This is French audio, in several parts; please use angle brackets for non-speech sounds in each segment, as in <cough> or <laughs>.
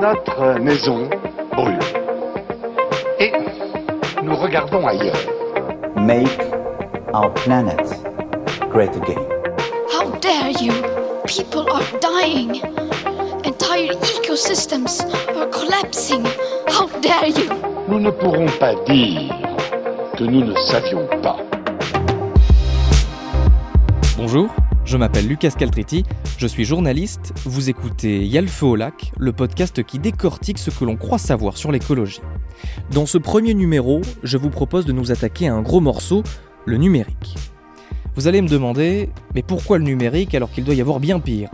Notre maison brûle. Et nous regardons ailleurs. Make our planet great again. How dare you? People are dying. Entire ecosystems are collapsing. How dare you? Nous ne pourrons pas dire que nous ne savions pas. Bonjour, je m'appelle Lucas Caltriti, je suis journaliste, vous écoutez Y'a le feu au lac, le podcast qui décortique ce que l'on croit savoir sur l'écologie. Dans ce premier numéro, je vous propose de nous attaquer à un gros morceau, le numérique. Vous allez me demander, mais pourquoi le numérique alors qu'il doit y avoir bien pire?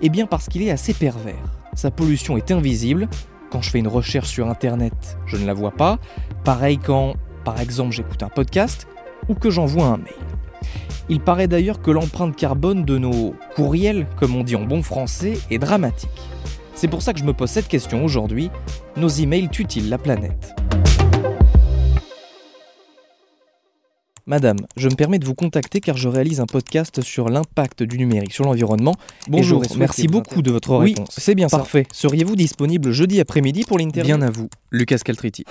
Eh bien parce qu'il est assez pervers. Sa pollution est invisible, quand je fais une recherche sur Internet, je ne la vois pas, pareil quand, par exemple, j'écoute un podcast ou que j'envoie un mail. Il paraît d'ailleurs que l'empreinte carbone de nos courriels, comme on dit en bon français, est dramatique. C'est pour ça que je me pose cette question aujourd'hui. Nos emails tuent-ils la planète? Madame, je me permets de vous contacter car je réalise un podcast sur l'impact du numérique sur l'environnement. Bonjour, et merci beaucoup de votre Oui, réponse. c'est bien Parfait. Seriez-vous disponible jeudi après-midi pour l'interview? Bien à vous, Lucas Caltriti.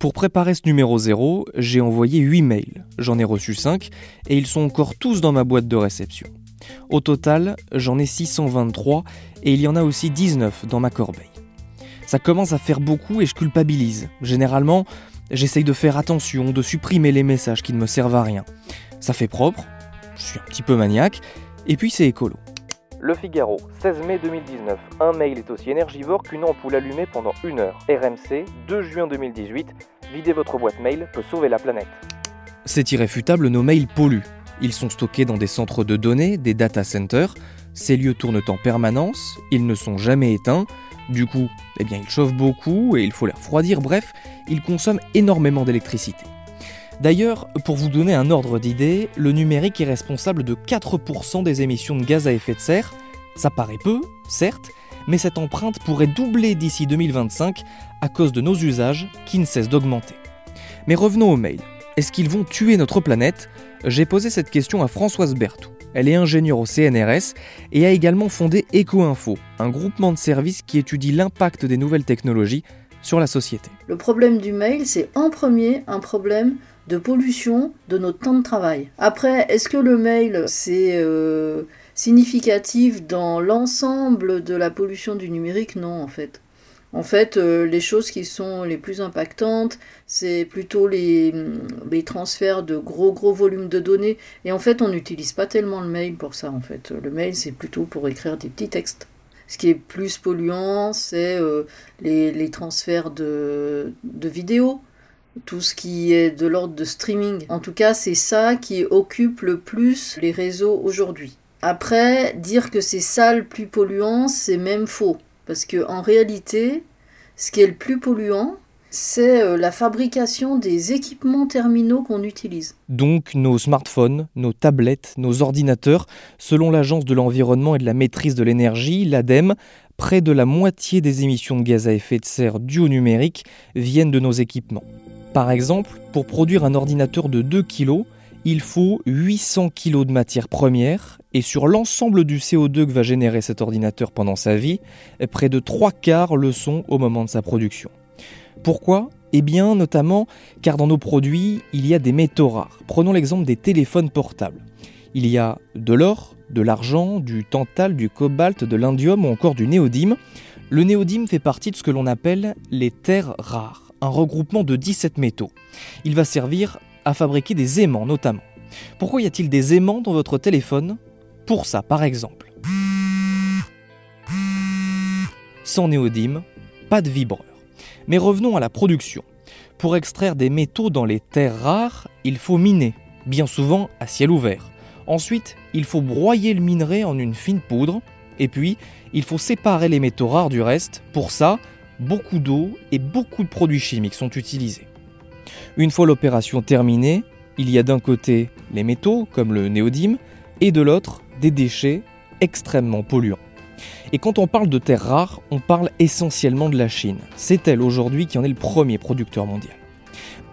Pour préparer ce numéro 0, j'ai envoyé 8 mails. J'en ai reçu 5 et ils sont encore tous dans ma boîte de réception. Au total, j'en ai 623 et il y en a aussi 19 dans ma corbeille. Ça commence à faire beaucoup et je culpabilise. Généralement, j'essaye de faire attention, de supprimer les messages qui ne me servent à rien. Ça fait propre, je suis un petit peu maniaque, et puis c'est écolo. Le Figaro, 16 mai 2019. Un mail est aussi énergivore qu'une ampoule allumée pendant une heure. RMC, 2 juin 2018. Vider votre boîte mail peut sauver la planète. C'est irréfutable, nos mails polluent. Ils sont stockés dans des centres de données, des data centers. Ces lieux tournent en permanence, ils ne sont jamais éteints. Du coup, eh bien, ils chauffent beaucoup et il faut les refroidir. Bref, ils consomment énormément d'électricité. D'ailleurs, pour vous donner un ordre d'idée, le numérique est responsable de 4% des émissions de gaz à effet de serre. Ça paraît peu, certes, mais cette empreinte pourrait doubler d'ici 2025 à cause de nos usages qui ne cessent d'augmenter. Mais revenons aux mails. Est-ce qu'ils vont tuer notre planète? J'ai posé cette question à Françoise Berthoud. Elle est ingénieure au CNRS et a également fondé EcoInfo, un groupement de services qui étudie l'impact des nouvelles technologies sur la société. Le problème du mail, c'est en premier un problème de pollution de notre temps de travail. Après, est-ce que le mail, c'est euh, significatif dans l'ensemble de la pollution du numérique? Non, en fait. En fait, euh, les choses qui sont les plus impactantes, c'est plutôt les, les transferts de gros gros volumes de données. Et en fait, on n'utilise pas tellement le mail pour ça. En fait, le mail, c'est plutôt pour écrire des petits textes. Ce qui est plus polluant, c'est euh, les, les transferts de, de vidéos, tout ce qui est de l'ordre de streaming. En tout cas, c'est ça qui occupe le plus les réseaux aujourd'hui. Après, dire que c'est ça le plus polluant, c'est même faux. Parce que en réalité, ce qui est le plus polluant, c'est euh, la fabrication des équipements terminaux qu'on utilise. Donc nos smartphones, nos tablettes, nos ordinateurs, selon l'Agence de l'environnement et de la maîtrise de l'énergie, l'ADEME, près de la moitié des émissions de gaz à effet de serre dues au numérique viennent de nos équipements. Par exemple, pour produire un ordinateur de 2 kg, il faut 800 kg de matière première et sur l'ensemble du CO2 que va générer cet ordinateur pendant sa vie, près de 3 quarts le sont au moment de sa production. Pourquoi? Eh bien notamment car dans nos produits, il y a des métaux rares. Prenons l'exemple des téléphones portables. Il y a de l'or, de l'argent, du tantal, du cobalt, de l'indium ou encore du néodyme. Le néodyme fait partie de ce que l'on appelle les terres rares, un regroupement de 17 métaux. Il va servir à fabriquer des aimants notamment. Pourquoi y a-t-il des aimants dans votre téléphone? Pour ça, par exemple. Sans néodyme, pas de vibreur. Mais revenons à la production. Pour extraire des métaux dans les terres rares, il faut miner, bien souvent à ciel ouvert. Ensuite, il faut broyer le minerai en une fine poudre, et puis il faut séparer les métaux rares du reste. Pour ça, beaucoup d'eau et beaucoup de produits chimiques sont utilisés. Une fois l'opération terminée, il y a d'un côté les métaux, comme le néodyme, et de l'autre des déchets extrêmement polluants. Et quand on parle de terres rares, on parle essentiellement de la Chine. C'est elle aujourd'hui qui en est le premier producteur mondial.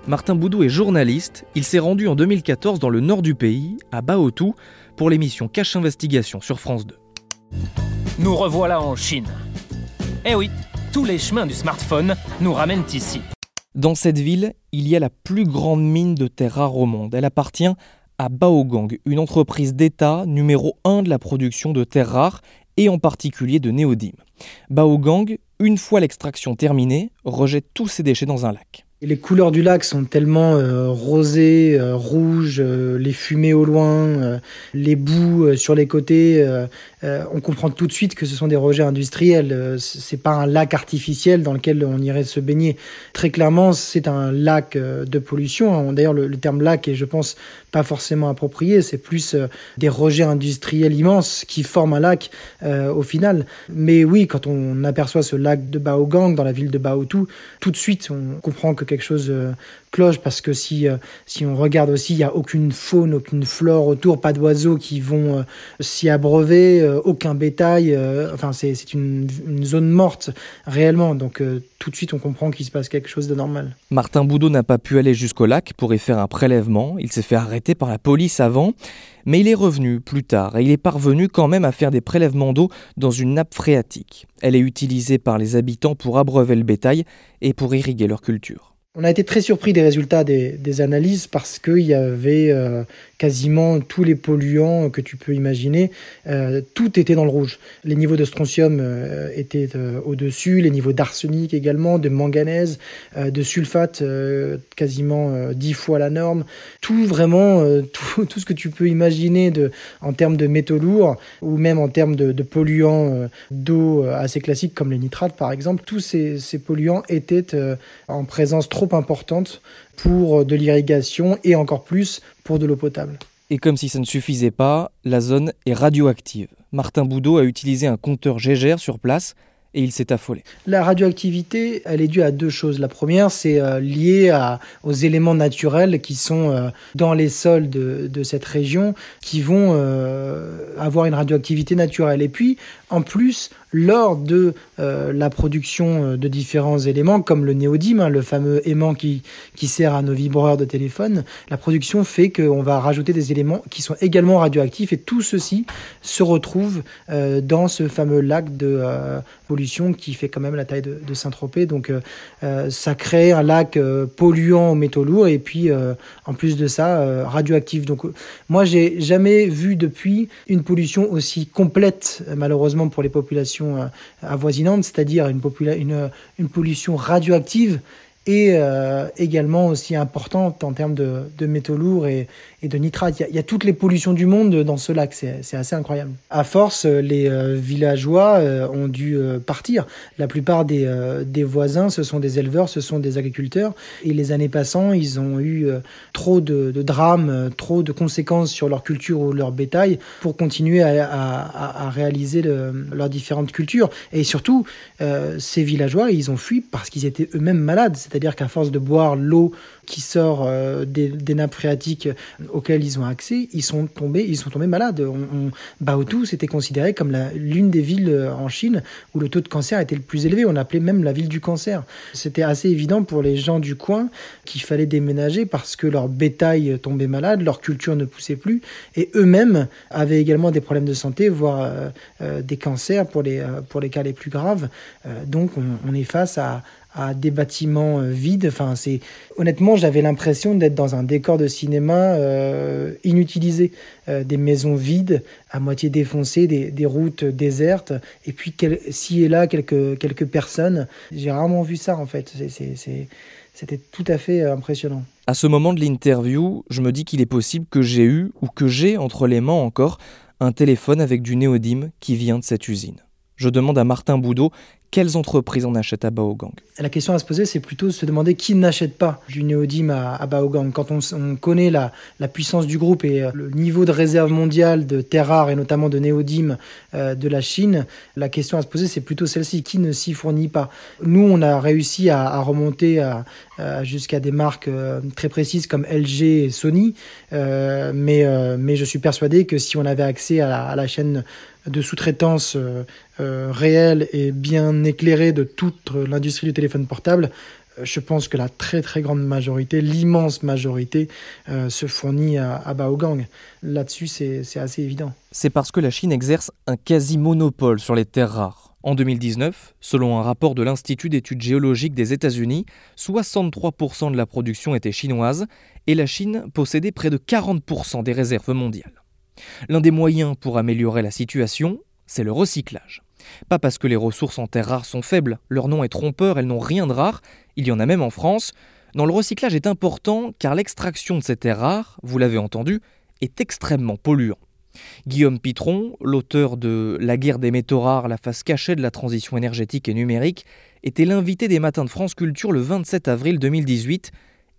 Martin Boudou est journaliste. Il s'est rendu en 2014 dans le nord du pays, à Baotou, pour l'émission Cache Investigation sur France 2. Nous revoilà en Chine. Eh oui, tous les chemins du smartphone nous ramènent ici. Dans cette ville, il y a la plus grande mine de terres rares au monde. Elle appartient à Baogang, une entreprise d'État numéro 1 de la production de terres rares et en particulier de néodyme. Baogang, une fois l'extraction terminée, rejette tous ses déchets dans un lac. Les couleurs du lac sont tellement euh, rosées, euh, rouges, euh, les fumées au loin, les boues sur les côtés. on comprend tout de suite que ce sont des rejets industriels. c'est pas un lac artificiel dans lequel on irait se baigner. Très clairement, c'est un lac de pollution. D'ailleurs, le, le, terme lac est, je pense, pas forcément approprié. C'est plus des rejets industriels immenses qui forment un lac au final. Mais oui, quand on aperçoit ce lac de Baogang dans la ville de Baotou, tout de suite, on comprend que quelque chose euh, cloche parce que si, euh, si on regarde aussi, il n'y a aucune faune, aucune flore autour, pas d'oiseaux qui vont euh, s'y abreuver, aucun bétail. enfin, c'est une, une, zone morte réellement. Donc tout de suite, on comprend qu'il se passe quelque chose de normal. Martin Boudot n'a pas pu aller jusqu'au lac pour y faire un prélèvement. Il s'est fait arrêter par la police avant. Mais il est revenu plus tard et il est parvenu quand même à faire des prélèvements d'eau dans une nappe phréatique. Elle est utilisée par les habitants pour abreuver le bétail et pour irriguer leur culture. On a été très surpris des résultats des, analyses parce qu'il y avait euh, quasiment tous les polluants que tu peux imaginer. Euh, tout était dans le rouge. Les niveaux de strontium euh, étaient au-dessus, les niveaux d'arsenic également, de manganèse, de sulfate quasiment dix fois la norme. Tout vraiment, <laughs> tout, ce que tu peux imaginer de, en termes de métaux lourds ou même en termes de, polluants d'eau assez classiques comme les nitrates par exemple, tous ces, ces polluants étaient en présence trop importante pour de l'irrigation et encore plus pour de l'eau potable. Et comme si ça ne suffisait pas, la zone est radioactive. Martin Boudot a utilisé un compteur Gégère sur place et il s'est affolé. La radioactivité, elle est due à deux choses. La première, c'est euh, lié à, aux éléments naturels qui sont euh, dans les sols de, de, cette région, qui vont euh, avoir une radioactivité naturelle. Et puis, en plus, lors de euh, la production euh, de différents éléments, comme le néodyme, hein, le fameux aimant qui, qui sert à nos vibreurs de téléphone, la production fait qu'on va rajouter des éléments qui sont également radioactifs et tout ceci se retrouve euh, dans ce fameux lac de pollution qui fait quand même la taille de, Saint-Tropez. Donc ça crée un lac polluant aux métaux lourds et puis en plus de ça radioactif. Donc moi j'ai jamais vu depuis une pollution aussi complète malheureusement pour les populations avoisinante, c'est-à-dire une, une, pollution radioactive et euh, également aussi importante en termes de métaux lourds et, et de nitrates. Il y, a, toutes les pollutions du monde dans ce lac, c'est assez incroyable. À force, les euh, villageois euh, ont dû euh, partir. La plupart des, voisins, ce sont des éleveurs, ce sont des agriculteurs. Et les années passant, ils ont eu trop de, drames, trop de conséquences sur leur culture ou leur bétail pour continuer à réaliser leurs différentes cultures. Et surtout, ces villageois, ils ont fui parce qu'ils étaient eux-mêmes malades. C'est-à-dire qu'à force de boire l'eau qui sort euh, des, nappes phréatiques auxquelles ils ont accès, ils sont tombés, ils sont tombés malades. On, c'était considéré comme l'une des villes euh, en Chine où le taux de cancer était le plus élevé. On appelait même la ville du cancer. C'était assez évident pour les gens du coin qu'il fallait déménager parce que leur bétail tombait malade, leur culture ne poussait plus et eux-mêmes avaient également des problèmes de santé, voire euh, des cancers pour les cas les plus graves. donc on est face à, à des bâtiments euh, vides. Enfin, c'est honnêtement, j'avais l'impression d'être dans un décor de cinéma euh, inutilisé, euh, des maisons vides, à moitié défoncées, des, routes désertes, et puis ci et là quelques quelques personnes. J'ai rarement vu ça en fait. C'était tout à fait impressionnant. À ce moment de l'interview, je me dis qu'il est possible que j'ai eu, ou que j'ai entre les mains encore, un téléphone avec du néodyme qui vient de cette usine. Je demande à Martin Boudot quelles entreprises en achètent à Baogang La question à se poser, c'est plutôt de se demander qui n'achète pas du néodyme à, Baogang. Quand on, connaît la, puissance du groupe et euh, le niveau de réserve mondiale de terres rares et notamment de néodyme euh, de la Chine, la question à se poser, c'est plutôt celle-ci qui ne s'y fournit pas? Nous, on a réussi à, remonter jusqu'à des marques euh, très précises comme LG et Sony, mais je suis persuadé que si on avait accès à la chaîne de sous-traitance euh, euh, réelle et bien éclairée de toute l'industrie du téléphone portable, euh, je pense que la très très grande majorité, l'immense majorité, se fournit à, à Baogang. Là-dessus, c'est assez évident. C'est parce que la Chine exerce un quasi-monopole sur les terres rares. En 2019, selon un rapport de l'Institut d'études géologiques des États-Unis, 63% de la production était chinoise et la Chine possédait près de 40% des réserves mondiales. L'un des moyens pour améliorer la situation, c'est le recyclage. Pas parce que les ressources en terres rares sont faibles, leur nom est trompeur, elles n'ont rien de rare, il y en a même en France. Non, le recyclage est important car l'extraction de ces terres rares, vous l'avez entendu, est extrêmement polluant. Guillaume Pitron, l'auteur de La guerre des métaux rares, la face cachée de la transition énergétique et numérique, était l'invité des Matins de France Culture le 27 avril 2018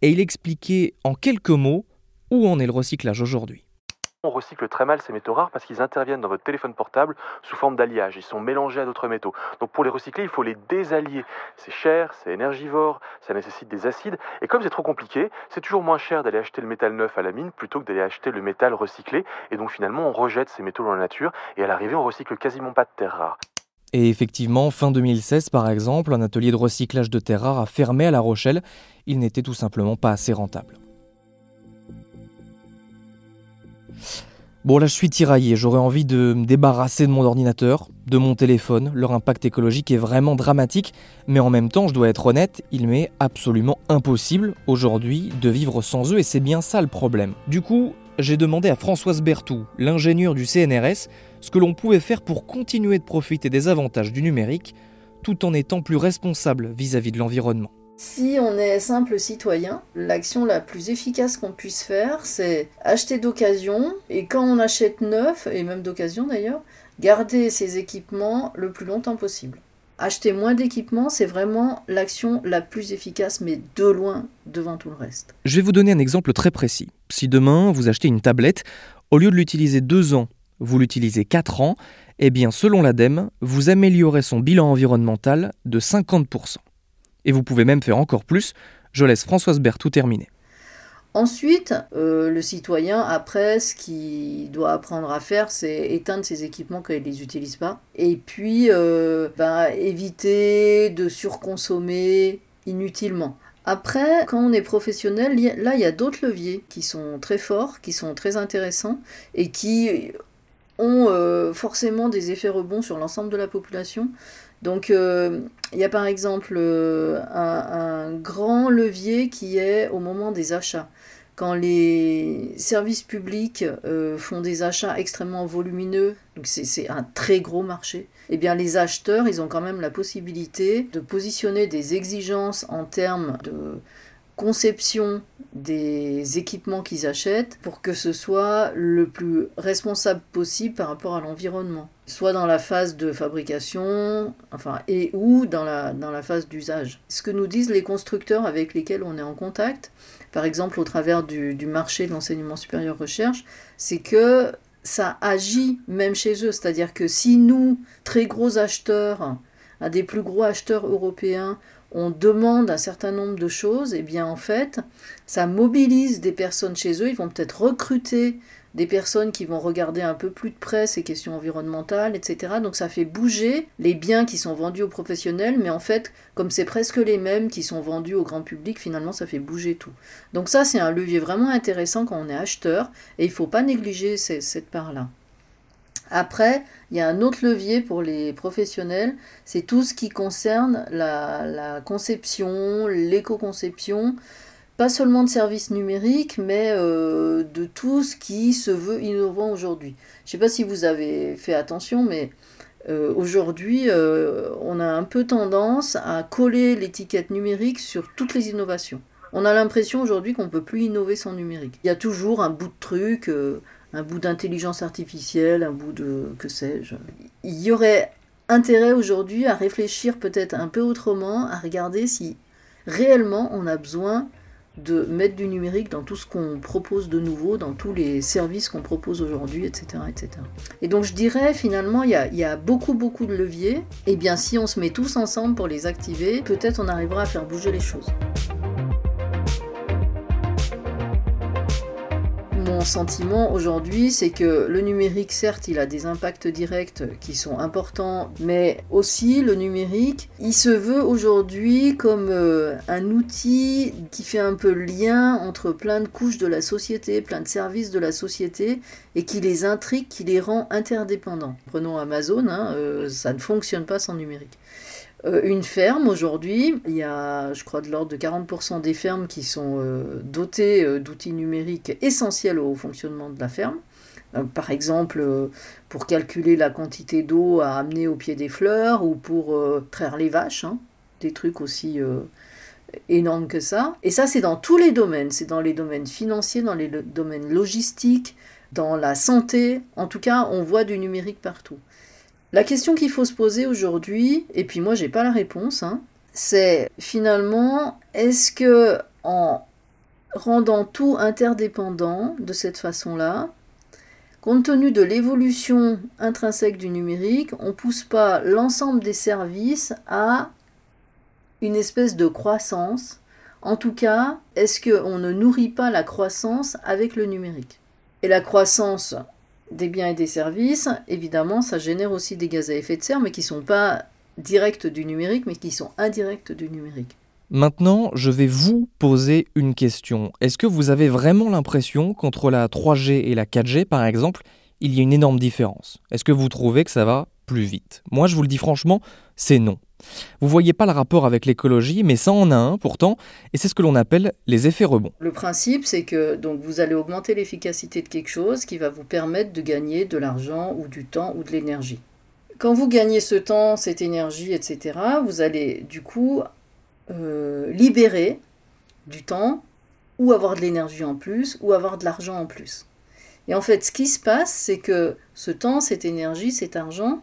et il expliquait en quelques mots où en est le recyclage aujourd'hui. On recycle très mal ces métaux rares parce qu'ils interviennent dans votre téléphone portable sous forme d'alliage. Ils sont mélangés à d'autres métaux. Donc pour les recycler, il faut les désallier. C'est cher, c'est énergivore, ça nécessite des acides. Et comme c'est trop compliqué, c'est toujours moins cher d'aller acheter le métal neuf à la mine plutôt que d'aller acheter le métal recyclé. Et donc finalement, on rejette ces métaux dans la nature. Et à l'arrivée, on recycle quasiment pas de terres rares. Et effectivement, fin 2016 par exemple, un atelier de recyclage de terres rares a fermé à La Rochelle. Il n'était tout simplement pas assez rentable. Bon là je suis tiraillé, j'aurais envie de me débarrasser de mon ordinateur, de mon téléphone, leur impact écologique est vraiment dramatique, mais en même temps je dois être honnête, il m'est absolument impossible aujourd'hui de vivre sans eux et c'est bien ça le problème. Du coup, j'ai demandé à Françoise Bertou, l'ingénieure du CNRS, ce que l'on pouvait faire pour continuer de profiter des avantages du numérique tout en étant plus responsable vis-à-vis de l'environnement. Si on est simple citoyen, l'action la plus efficace qu'on puisse faire, c'est acheter d'occasion, et quand on achète neuf, et même d'occasion d'ailleurs, garder ses équipements le plus longtemps possible. Acheter moins d'équipements, c'est vraiment l'action la plus efficace, mais de loin devant tout le reste. Je vais vous donner un exemple très précis. Si demain vous achetez une tablette, au lieu de l'utiliser deux ans, vous l'utilisez quatre ans, eh bien selon l'ADEME, vous améliorez son bilan environnemental de 50%. Et vous pouvez même faire encore plus. Je laisse Françoise Berthoud terminer. Ensuite, euh, le citoyen, après, ce qu'il doit apprendre à faire, c'est éteindre ses équipements quand il ne les utilise pas. Et puis, euh, ben, éviter de surconsommer inutilement. Après, quand on est professionnel, là, il y a d'autres leviers qui sont très forts, qui sont très intéressants et qui ont euh, forcément des effets rebonds sur l'ensemble de la population. Donc euh, il y a par exemple euh, un, grand levier qui est au moment des achats. Quand les services publics font des achats extrêmement volumineux, c'est un très gros marché, eh bien les acheteurs, ils ont quand même la possibilité de positionner des exigences en termes de conception des équipements qu'ils achètent pour que ce soit le plus responsable possible par rapport à l'environnement, soit dans la phase de fabrication, enfin et ou dans la, dans la phase d'usage. Ce que nous disent les constructeurs avec lesquels on est en contact, par exemple au travers du, du marché de l'enseignement supérieur recherche, c'est que ça agit même chez eux, c'est-à-dire que si nous, très gros acheteurs, un des plus gros acheteurs européens, on demande un certain nombre de choses, et eh bien en fait, ça mobilise des personnes chez eux. Ils vont peut-être recruter des personnes qui vont regarder un peu plus de près ces questions environnementales, etc. Donc ça fait bouger les biens qui sont vendus aux professionnels, mais en fait, comme c'est presque les mêmes qui sont vendus au grand public, finalement ça fait bouger tout. Donc ça, c'est un levier vraiment intéressant quand on est acheteur, et il ne faut pas négliger cette part-là. Après, il y a un autre levier pour les professionnels, c'est tout ce qui concerne la, conception, l'éco-conception, pas seulement de services numériques, mais euh, de tout ce qui se veut innovant aujourd'hui. Je ne sais pas si vous avez fait attention, mais euh, aujourd'hui, euh, on a un peu tendance à coller l'étiquette numérique sur toutes les innovations. On a l'impression aujourd'hui qu'on ne peut plus innover sans numérique. Il y a toujours un bout de truc un bout d'intelligence artificielle, un bout de que sais-je. Il y aurait intérêt aujourd'hui à réfléchir peut-être un peu autrement, à regarder si réellement on a besoin de mettre du numérique dans tout ce qu'on propose de nouveau, dans tous les services qu'on propose aujourd'hui, etc., etc. Et donc je dirais finalement il y, a, il y a beaucoup beaucoup de leviers, et bien si on se met tous ensemble pour les activer, peut-être on arrivera à faire mon sentiment aujourd'hui, c'est que le numérique, certes, il a des impacts directs qui sont importants, mais aussi le numérique, il se veut aujourd'hui comme euh, un outil qui fait un peu lien entre plein de couches de la société, plein de services de la société, et qui les intrigue, qui les rend interdépendants. Prenons Amazon, hein, euh, ça ne fonctionne pas sans numérique. Euh, une ferme aujourd'hui, il y a, je crois, de l'ordre de 40% des fermes qui sont euh, dotées euh, d'outils numériques essentiels au fonctionnement de la ferme. par exemple, pour calculer la quantité d'eau à amener au pied des fleurs ou pour traire les vaches, hein. des trucs aussi énormes que ça. Et ça, c'est dans tous les domaines. C'est dans les domaines financiers, dans les domaines logistiques, dans la santé. En tout cas, on voit du numérique partout. La question qu'il faut se poser aujourd'hui, et puis moi j'ai pas la réponse, hein, c'est finalement est-ce que en rendant tout interdépendant de cette façon-là, compte tenu de l'évolution intrinsèque du numérique, on pousse pas l'ensemble des services à une espèce de croissance? En tout cas, est-ce qu'on ne nourrit pas la croissance avec le numérique? Et la croissance, des biens et des services, évidemment, ça génère aussi des gaz à effet de serre, mais qui ne sont pas directs du numérique, mais qui sont indirects du numérique. Maintenant, je vais vous poser une question. Est-ce que vous avez vraiment l'impression qu'entre la 3G et la 4G, par exemple, il y a une énorme différence? Est-ce que vous trouvez que ça va plus vite Moi, je vous le dis franchement, c'est non. Vous voyez pas le rapport avec l'écologie, mais ça en a un pourtant, et c'est ce que l'on appelle les effets rebonds. Le principe, c'est que donc vous allez augmenter l'efficacité de quelque chose qui va vous permettre de gagner de l'argent ou du temps ou de l'énergie. Quand vous gagnez ce temps, cette énergie, etc., vous allez du coup euh, libérer du temps ou avoir de l'énergie en plus ou avoir de l'argent en plus. Et en fait, ce qui se passe, c'est que ce temps, cette énergie, cet argent,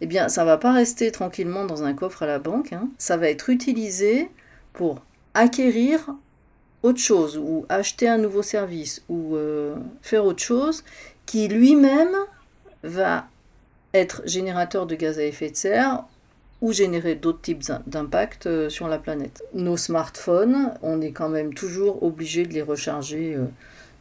eh bien, ça ne va pas rester tranquillement dans un coffre à la banque. Hein. Ça va être utilisé pour acquérir autre chose ou acheter un nouveau service ou euh, faire autre chose qui lui-même va être générateur de gaz à effet de serre ou générer d'autres types d'impacts euh, sur la planète. Nos smartphones, on est quand même toujours obligé de les recharger euh,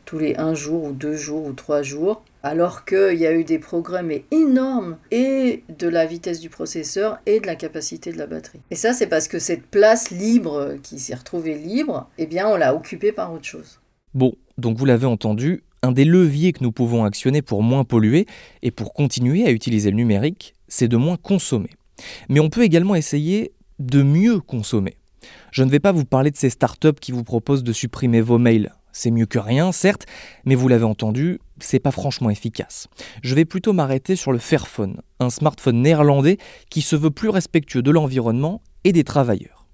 tous les un jour ou deux jours ou trois jours alors qu'il y a eu des progrès mais énormes et de la vitesse du processeur et de la capacité de la batterie. Et ça, c'est parce que cette place libre qui s'est retrouvée libre, eh bien, on l'a occupée par autre chose. Bon, donc vous l'avez entendu, un des leviers que nous pouvons actionner pour moins polluer et pour continuer à utiliser le numérique, c'est de moins consommer. Mais on peut également essayer de mieux consommer. Je ne vais pas vous parler de ces startups qui vous proposent de supprimer vos mails c'est mieux que rien, certes, mais vous l'avez entendu, c'est pas franchement efficace. Je vais plutôt m'arrêter sur le Fairphone, un smartphone néerlandais qui se veut plus respectueux de l'environnement et des travailleurs.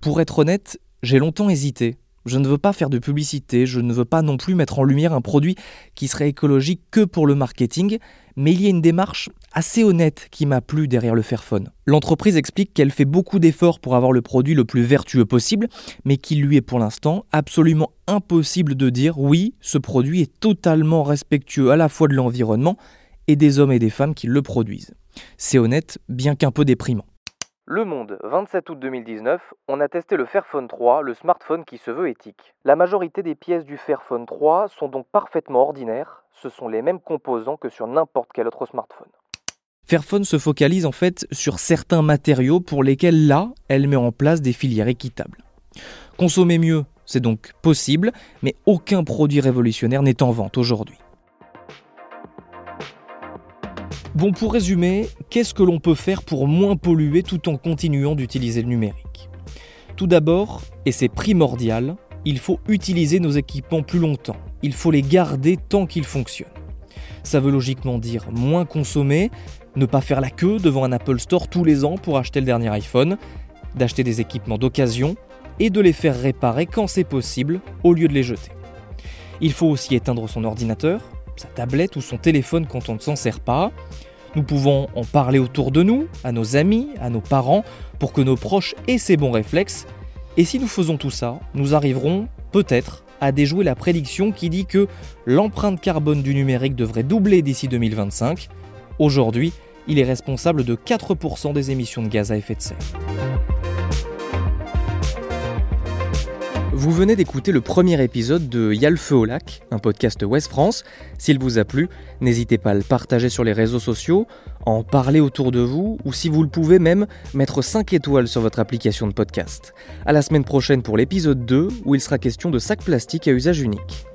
Pour être honnête, j'ai longtemps hésité. Je ne veux pas faire de publicité, je ne veux pas non plus mettre en lumière un produit qui serait écologique que pour le marketing, mais il y a une démarche assez honnête qui m'a plu derrière le Fairphone. L'entreprise explique qu'elle fait beaucoup d'efforts pour avoir le produit le plus vertueux possible, mais qu'il lui est pour l'instant absolument impossible de dire oui, ce produit est totalement respectueux à la fois de l'environnement et des hommes et des femmes qui le produisent. C'est honnête, bien qu'un peu déprimant. Le Monde, 27 août 2019, on a testé le Fairphone 3, le smartphone qui se veut éthique. La majorité des pièces du Fairphone 3 sont donc parfaitement ordinaires, ce sont les mêmes composants que sur n'importe quel autre smartphone. Fairphone se focalise en fait sur certains matériaux pour lesquels là, elle met en place des filières équitables. Consommer mieux, c'est donc possible, mais aucun produit révolutionnaire n'est en vente aujourd'hui. Bon, pour résumer, qu'est-ce que l'on peut faire pour moins polluer tout en continuant d'utiliser le numérique? Tout d'abord, et c'est primordial, il faut utiliser nos équipements plus longtemps. Il faut les garder tant qu'ils fonctionnent. Ça veut logiquement dire moins consommer, ne pas faire la queue devant un Apple Store tous les ans pour acheter le dernier iPhone, d'acheter des équipements d'occasion et de les faire réparer quand c'est possible au lieu de les jeter. Il faut aussi éteindre son ordinateur, sa tablette ou son téléphone quand on ne s'en sert pas. Nous pouvons en parler autour de nous, à nos amis, à nos parents, pour que nos proches aient ces bons réflexes. Et si nous faisons tout ça, nous arriverons, peut-être, à déjouer la prédiction qui dit que l'empreinte carbone du numérique devrait doubler d'ici 2025. Aujourd'hui, il est responsable de 4% des émissions de gaz à effet de serre. Vous venez d'écouter le premier épisode de Y'a le feu au lac, un podcast Ouest France. S'il vous a plu, n'hésitez pas à le partager sur les réseaux sociaux, en parler autour de vous, ou si vous le pouvez même, mettre 5 étoiles sur votre application de podcast. À la semaine prochaine pour l'épisode 2, où il sera question de sacs plastiques à usage unique.